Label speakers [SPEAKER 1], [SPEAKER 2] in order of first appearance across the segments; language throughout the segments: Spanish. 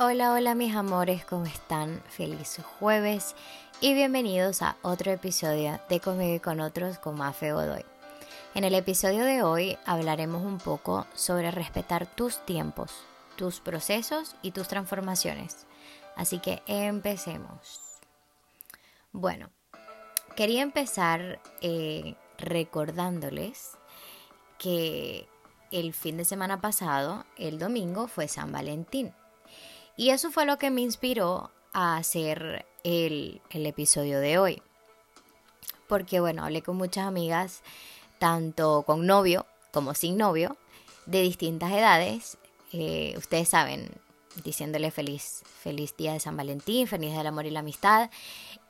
[SPEAKER 1] Hola, hola mis amores, ¿cómo están? Feliz jueves y bienvenidos a otro episodio de Conmigo y con otros con Mafe Godoy. En el episodio de hoy hablaremos un poco sobre respetar tus tiempos, tus procesos y tus transformaciones. Así que empecemos. Bueno, quería empezar eh, recordándoles que el fin de semana pasado, el domingo, fue San Valentín. Y eso fue lo que me inspiró a hacer el, episodio de hoy. Porque bueno, hablé con muchas amigas, tanto con novio como sin novio, de distintas edades. Eh, ustedes saben, diciéndole feliz, feliz día de San Valentín, feliz del amor y la amistad.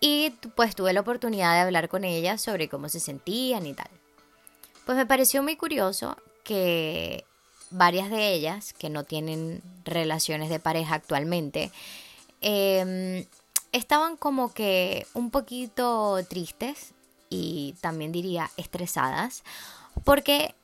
[SPEAKER 1] Y pues tuve la oportunidad de hablar con ellas sobre cómo se sentían y tal. Pues me pareció muy curioso que varias de ellas que no tienen relaciones de pareja actualmente, em, estaban como que un poquito tristes y también diría estresadas porque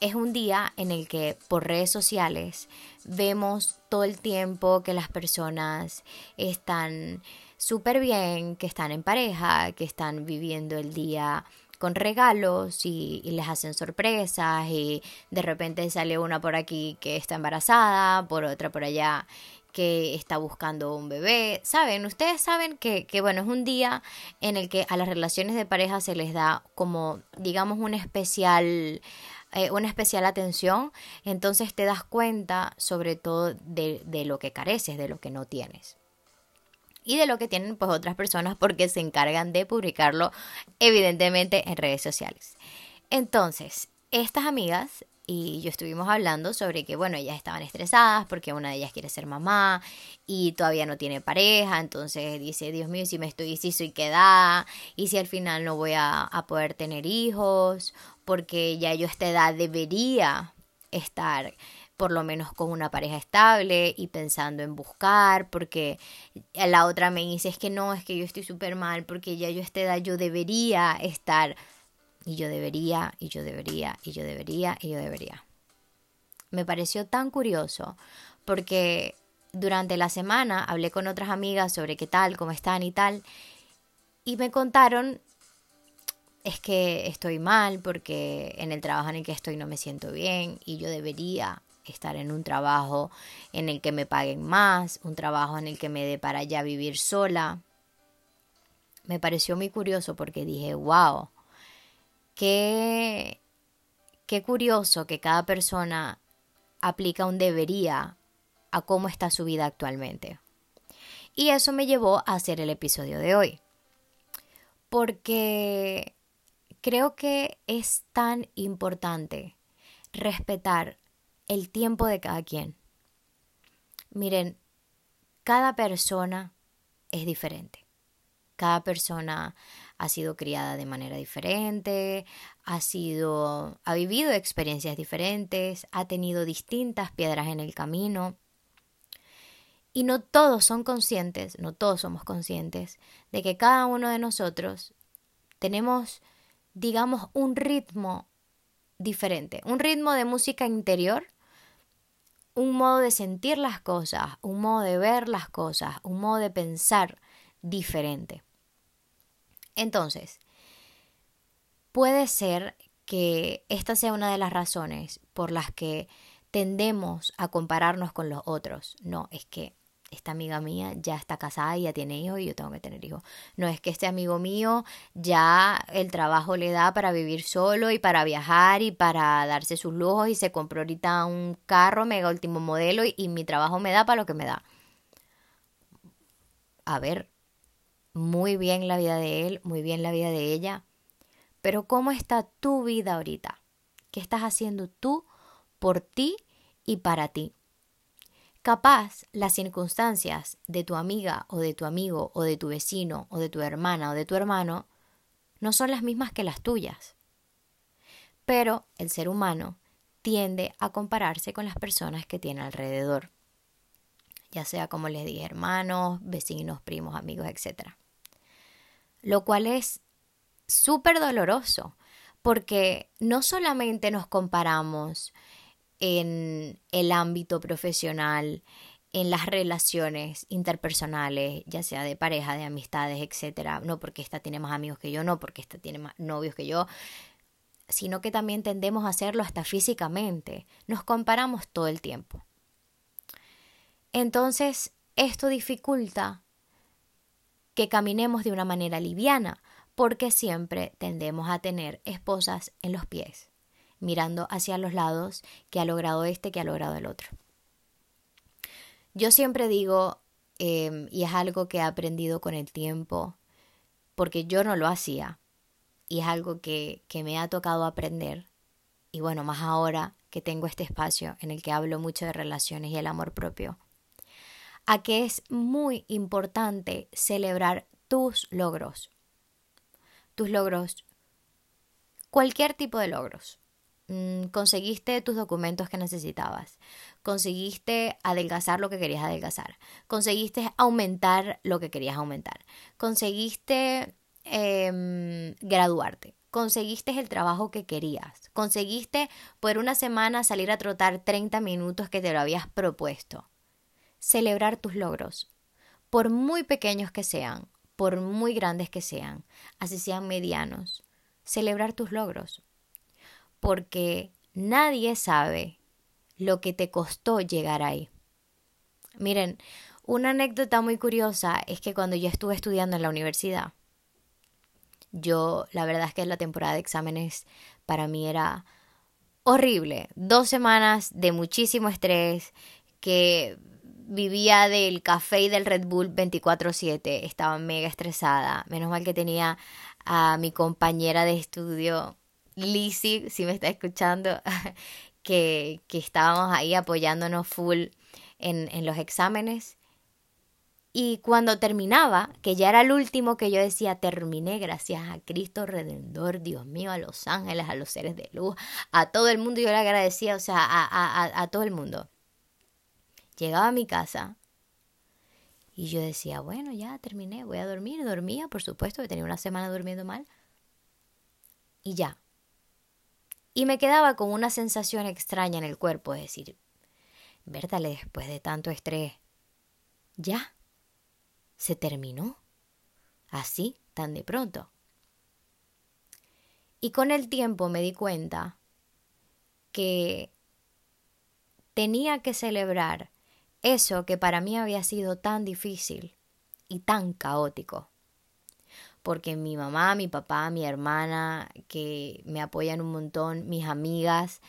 [SPEAKER 1] es un día en el que por redes sociales vemos todo el tiempo que las personas están súper bien, que están en pareja, que están viviendo el día con regalos y, les hacen sorpresas y de repente sale una por aquí que está embarazada, por otra por allá que está buscando un bebé. Saben, ustedes saben que, que, bueno, es un día en el que a las relaciones de pareja se les da como, digamos, un especial, eh, una especial atención. Entonces te das cuenta sobre todo de, de lo que careces, de lo que no tienes y de lo que tienen pues otras personas porque se encargan de publicarlo evidentemente en redes sociales. Entonces, estas amigas y yo estuvimos hablando sobre que, bueno, ellas estaban estresadas porque una de ellas quiere ser mamá y todavía no tiene pareja, entonces dice, Dios mío, si me estoy, si soy quedada y si al final no voy a, a poder tener hijos, porque ya yo a esta edad debería estar por lo menos con una pareja estable y pensando en buscar, porque la otra me dice, es que no, es que yo estoy súper mal, porque ya yo a esta edad yo debería estar, y yo debería, y yo debería, y yo debería, y yo debería. Me pareció tan curioso, porque durante la semana hablé con otras amigas sobre qué tal, cómo están y tal, y me contaron es que estoy mal porque en el trabajo en el que estoy no me siento bien y yo debería estar en un trabajo en el que me paguen más, un trabajo en el que me dé para ya vivir sola. Me pareció muy curioso porque dije, wow, qué, qué curioso que cada persona aplica un debería a cómo está su vida actualmente. Y eso me llevó a hacer el episodio de hoy. Porque creo que es tan importante respetar el tiempo de cada quien. Miren, cada persona es diferente. Cada persona ha sido criada de manera diferente, ha sido ha vivido experiencias diferentes, ha tenido distintas piedras en el camino. Y no todos son conscientes, no todos somos conscientes de que cada uno de nosotros tenemos digamos un ritmo diferente, un ritmo de música interior un modo de sentir las cosas, un modo de ver las cosas, un modo de pensar diferente. Entonces, puede ser que esta sea una de las razones por las que tendemos a compararnos con los otros. No, es que esta amiga mía ya está casada y ya tiene hijos y yo tengo que tener hijos. No es que este amigo mío ya el trabajo le da para vivir solo y para viajar y para darse sus lujos y se compró ahorita un carro mega último modelo y, y mi trabajo me da para lo que me da. A ver, muy bien la vida de él, muy bien la vida de ella, pero ¿cómo está tu vida ahorita? ¿Qué estás haciendo tú por ti y para ti? Capaz las circunstancias de tu amiga o de tu amigo o de tu vecino o de tu hermana o de tu hermano no son las mismas que las tuyas. Pero el ser humano tiende a compararse con las personas que tiene alrededor, ya sea como les dije, hermanos, vecinos, primos, amigos, etc. Lo cual es súper doloroso, porque no solamente nos comparamos en el ámbito profesional, en las relaciones interpersonales, ya sea de pareja, de amistades, etcétera, no porque esta tiene más amigos que yo, no porque esta tiene más novios que yo, sino que también tendemos a hacerlo hasta físicamente. Nos comparamos todo el tiempo. Entonces, esto dificulta que caminemos de una manera liviana, porque siempre tendemos a tener esposas en los pies, mirando hacia los lados que ha logrado este, que ha logrado el otro. Yo siempre digo, em, y es algo que he aprendido con el tiempo, porque yo no lo hacía, y es algo que, que me ha tocado aprender, y bueno, más ahora que tengo este espacio en el que hablo mucho de relaciones y el amor propio, a que es muy importante celebrar tus logros. Tus logros, cualquier tipo de logros. Mm, conseguiste tus documentos que necesitabas, conseguiste adelgazar lo que querías adelgazar, conseguiste aumentar lo que querías aumentar, conseguiste em, graduarte, conseguiste el trabajo que querías, conseguiste por una semana salir a trotar 30 minutos que te lo habías propuesto. Celebrar tus logros, por muy pequeños que sean, por muy grandes que sean, así sean medianos, celebrar tus logros porque nadie sabe lo que te costó llegar ahí. Miren, una anécdota muy curiosa es que cuando yo estuve estudiando en la universidad, yo la verdad es que la temporada de exámenes para mí era horrible. Dos semanas de muchísimo estrés, que vivía del café y del Red Bull 24/7, estaba mega estresada. Menos mal que tenía a mi compañera de estudio Lizzie, si me está escuchando, que, que estábamos ahí apoyándonos full en, en los exámenes. Y cuando terminaba, que ya era el último que yo decía, terminé gracias a Cristo Redentor, Dios mío, a los ángeles, a los seres de luz, a todo el mundo, yo le agradecía, o sea, a, a, a todo el mundo. Llegaba a mi casa y yo decía, bueno, ya terminé, voy a dormir. Dormía, por supuesto, que tenía una semana durmiendo mal. Y ya, y me quedaba con una sensación extraña en el cuerpo, es decir, Bertale, después de tanto estrés, ya, se terminó, así, tan de pronto. Y con el tiempo me di cuenta que tenía que celebrar eso que para mí había sido tan difícil y tan caótico porque mi mamá, mi papá, mi hermana, que me apoyan un montón, mis amigas,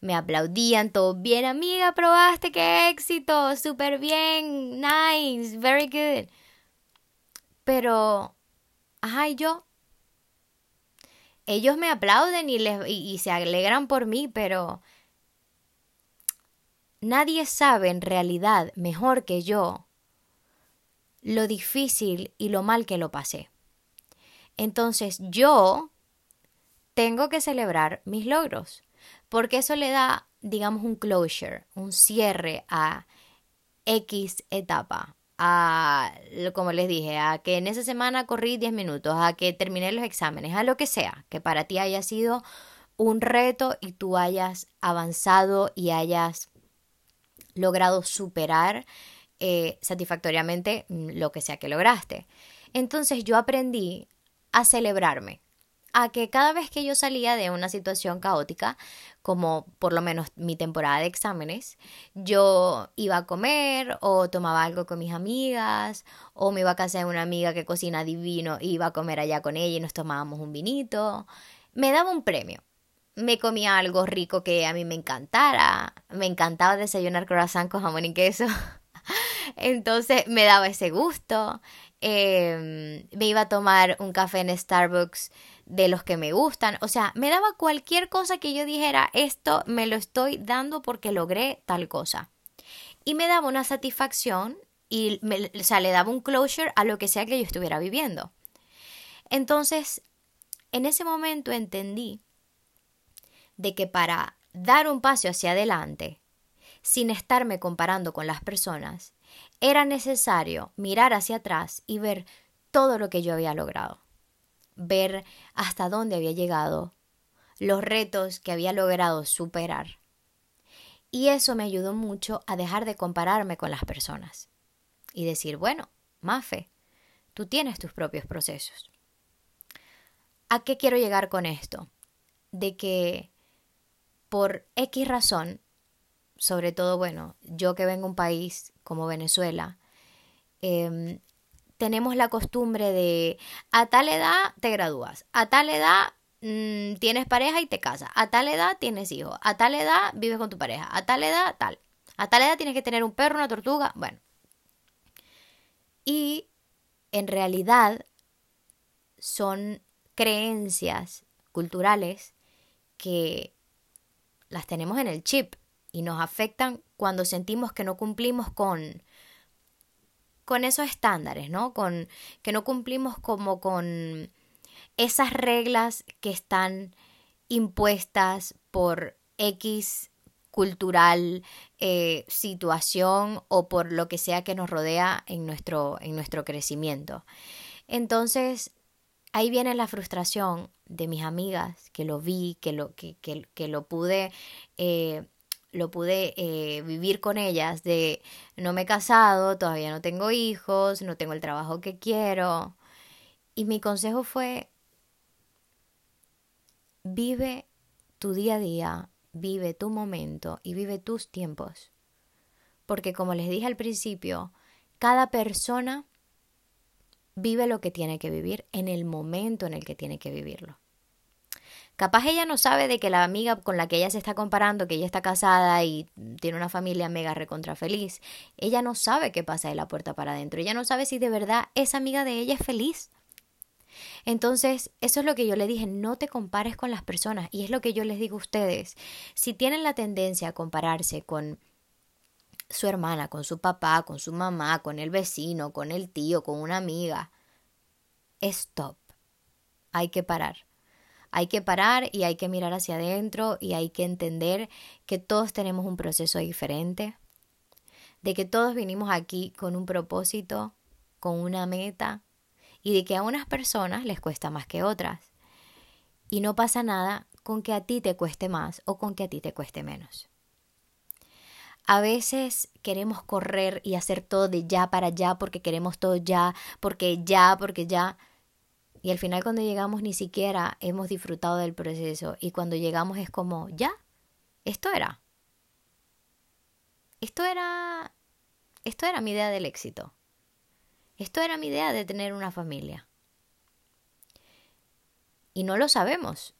[SPEAKER 1] me aplaudían, todo bien, amiga, probaste, qué éxito, súper bien, nice, very good. Pero, ajá, yo, ellos me aplauden y, les, y se alegran por mí, pero nadie sabe en realidad mejor que yo lo difícil y lo mal que lo pasé. Entonces yo tengo que celebrar mis logros, porque eso le da, digamos, un closure, un cierre a X etapa, a, como les dije, a que en esa semana corrí 10 minutos, a que terminé los exámenes, a lo que sea, que para ti haya sido un reto y tú hayas avanzado y hayas logrado superar eh, satisfactoriamente mm, lo que sea que lograste. Entonces yo aprendí a celebrarme, a que cada vez que yo salía de una situación caótica, como por lo menos mi temporada de exámenes, yo iba a comer o tomaba algo con mis amigas o me iba a casa de una amiga que cocina divino y iba a comer allá con ella y nos tomábamos un vinito. Me daba un premio. Me comía algo rico que a mí me encantara. Me encantaba desayunar croissant con jamón y queso. Entonces me daba ese gusto. Em, me iba a tomar un café en Starbucks de los que me gustan. O sea, me daba cualquier cosa que yo dijera, esto me lo estoy dando porque logré tal cosa. Y me daba una satisfacción y me, o sea, le daba un closure a lo que sea que yo estuviera viviendo. Entonces, en ese momento entendí de que para dar un paso hacia adelante, sin estarme comparando con las personas, era necesario mirar hacia atrás y ver todo lo que yo había logrado, ver hasta dónde había llegado, los retos que había logrado superar Y eso me ayudó mucho a dejar de compararme con las personas y decir, bueno, Mafe, tú tienes tus propios procesos. ¿A qué quiero llegar con esto? De que por X razón, sobre todo, bueno, yo que vengo de un país como Venezuela, em, tenemos la costumbre de a tal edad te gradúas, a tal edad mm, tienes pareja y te casas, a tal edad tienes hijos, a tal edad vives con tu pareja, a tal edad tal, a tal edad tienes que tener un perro, una tortuga, bueno. Y en realidad son creencias culturales que las tenemos en el chip y nos afectan cuando sentimos que no cumplimos con con esos estándares, ¿no? Con que no cumplimos como con esas reglas que están impuestas por X cultural, eh, situación o por lo que sea que nos rodea en nuestro, en nuestro crecimiento. Entonces, ahí viene la frustración de mis amigas, que lo vi, que lo, que, que, lo pude eh, lo pude eh, vivir con ellas de no me he casado, todavía no tengo hijos, no tengo el trabajo que quiero. Y mi consejo fue, vive tu día a día, vive tu momento y vive tus tiempos. Porque como les dije al principio, cada persona vive lo que tiene que vivir en el momento en el que tiene que vivirlo. Capaz ella no sabe de que la amiga con la que ella se está comparando, que ella está casada y tiene una familia mega recontra feliz, ella no sabe qué pasa de la puerta para adentro. Ella no sabe si de verdad esa amiga de ella es feliz. Entonces, eso es lo que yo le dije, no te compares con las personas. Y es lo que yo les digo a ustedes. Si tienen la tendencia a compararse con su hermana, con su papá, con su mamá, con el vecino, con el tío, con una amiga, stop. Hay que parar. Hay que parar y hay que mirar hacia adentro y hay que entender que todos tenemos un proceso diferente, de que todos vinimos aquí con un propósito, con una meta y de que a unas personas les cuesta más que otras. Y no pasa nada con que a ti te cueste más o con que a ti te cueste menos. A veces queremos correr y hacer todo de ya para ya porque queremos todo ya, porque ya, porque ya. Y al final cuando llegamos ni siquiera hemos disfrutado del proceso y cuando llegamos es como, ya, esto era. Esto era esto era mi idea del éxito. Esto era mi idea de tener una familia. Y no lo sabemos.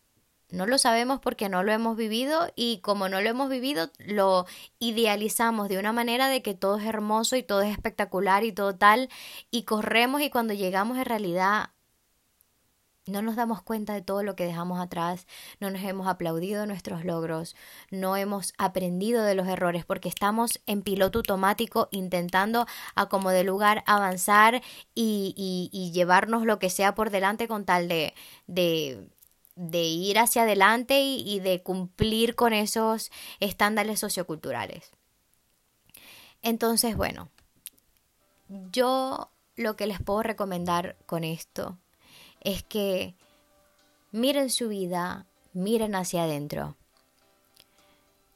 [SPEAKER 1] No lo sabemos porque no lo hemos vivido y como no lo hemos vivido, lo idealizamos de una manera de que todo es hermoso y todo es espectacular y todo tal y corremos y cuando llegamos en realidad no nos damos cuenta de todo lo que dejamos atrás, no nos hemos aplaudido nuestros logros, no hemos aprendido de los errores porque estamos en piloto automático intentando a como de lugar avanzar y, y, llevarnos lo que sea por delante con tal de, de, de ir hacia adelante y, y de cumplir con esos estándares socioculturales. Entonces, bueno, yo lo que les puedo recomendar con esto es que miren su vida, miren hacia adentro.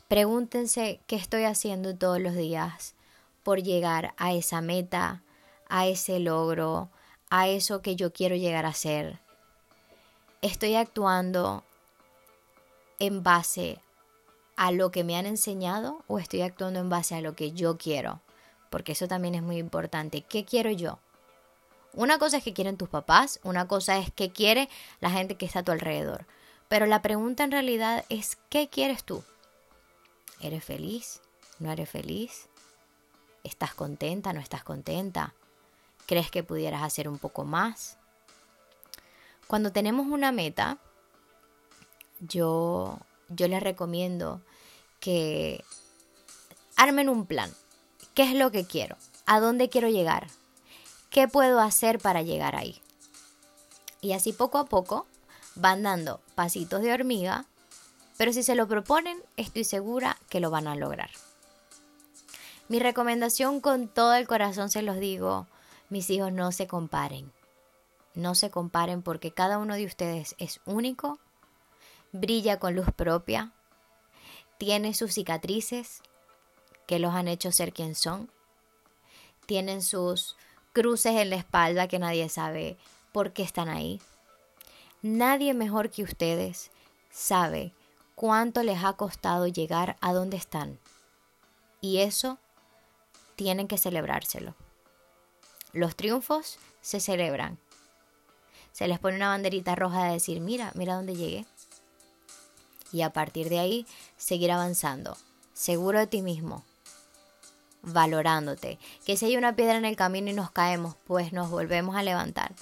[SPEAKER 1] Pregúntense qué estoy haciendo todos los días por llegar a esa meta, a ese logro, a eso que yo quiero llegar a ser. Estoy actuando en base a lo que me han enseñado o estoy actuando en base a lo que yo quiero. Porque eso también es muy importante. ¿Qué quiero yo? Una cosa es que quieren tus papás, una cosa es que quiere la gente que está a tu alrededor. Pero la pregunta en realidad es, ¿qué quieres tú? ¿Eres feliz? ¿No eres feliz? ¿Estás contenta? ¿No estás contenta? ¿Crees que pudieras hacer un poco más? Cuando tenemos una meta, yo, yo les recomiendo que armen un plan. ¿Qué es lo que quiero? ¿A dónde quiero llegar? ¿Qué puedo hacer para llegar ahí? Y así poco a poco van dando pasitos de hormiga, pero si se lo proponen, estoy segura que lo van a lograr. Mi recomendación con todo el corazón se los digo, mis hijos no se comparen. No se comparen porque cada uno de ustedes es único, brilla con luz propia tiene sus cicatrices que los han hecho ser quien son. Tienen sus cruces en la espalda que nadie sabe por qué están ahí. Nadie mejor que ustedes sabe cuánto les ha costado llegar a donde están. Y eso tienen que celebrárselo. Los triunfos se celebran. Se les pone una banderita roja de decir, mira, mira dónde llegué. Y a partir de ahí, seguir avanzando, seguro de ti mismo, valorándote. Que si hay una piedra en el camino y nos caemos, pues nos volvemos a levantar.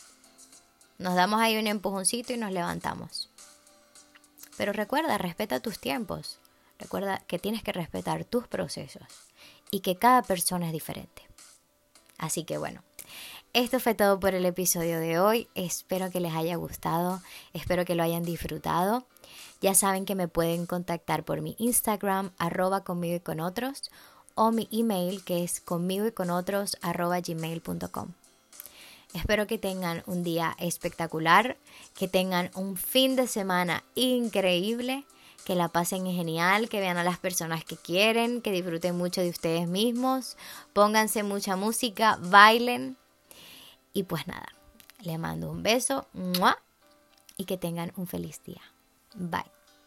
[SPEAKER 1] Nos damos ahí un empujoncito y nos levantamos. Pero recuerda, respeta tus tiempos. Recuerda que tienes que respetar tus procesos y que cada persona es diferente. Así que bueno, esto fue todo por el episodio de hoy. Espero que les haya gustado, espero que lo hayan disfrutado. Ya saben que me pueden contactar por mi Instagram, arroba conmigo y con otros, o mi email que es conmigo y con otros, gmail.com. Espero que tengan un día espectacular, que tengan un fin de semana increíble, que la pasen genial, que vean a las personas que quieren, que disfruten mucho de ustedes mismos, pónganse mucha música, bailen. Y pues nada, les mando un beso y que tengan un feliz día. Bye.